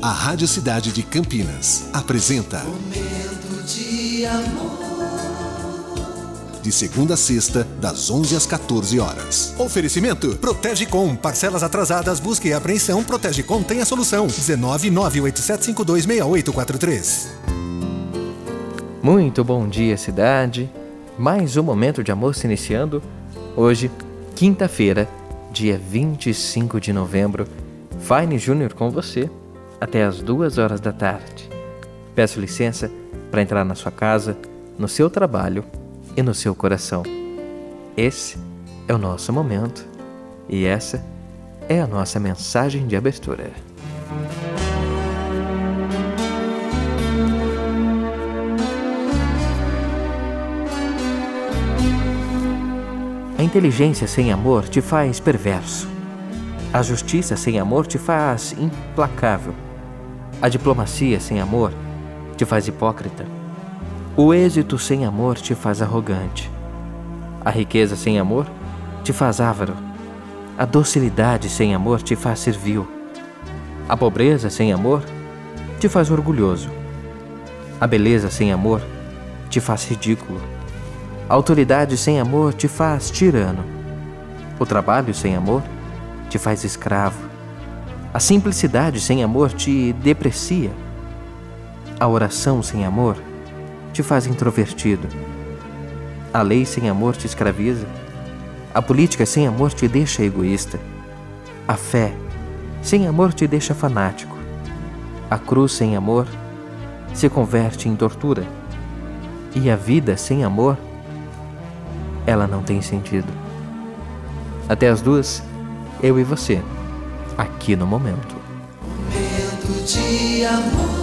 A Rádio Cidade de Campinas apresenta Momento de amor. De segunda a sexta, das 11 às 14 horas. Oferecimento: Protege Com. Parcelas atrasadas, busca e apreensão. Protege Com tem a solução. 19987526843. Muito bom dia, cidade. Mais um momento de amor se iniciando. Hoje, quinta-feira, dia 25 de novembro. Fine Júnior com você até as duas horas da tarde. Peço licença para entrar na sua casa, no seu trabalho e no seu coração. Esse é o nosso momento e essa é a nossa mensagem de abertura. A inteligência sem amor te faz perverso. A justiça sem amor te faz implacável. A diplomacia sem amor te faz hipócrita. O êxito sem amor te faz arrogante. A riqueza sem amor te faz avaro. A docilidade sem amor te faz servil. A pobreza sem amor te faz orgulhoso. A beleza sem amor te faz ridículo. A autoridade sem amor te faz tirano. O trabalho sem amor te faz escravo. A simplicidade sem amor te deprecia. A oração sem amor te faz introvertido. A lei sem amor te escraviza. A política sem amor te deixa egoísta. A fé sem amor te deixa fanático. A cruz sem amor se converte em tortura. E a vida sem amor, ela não tem sentido. Até as duas, eu e você aqui no momento. Momento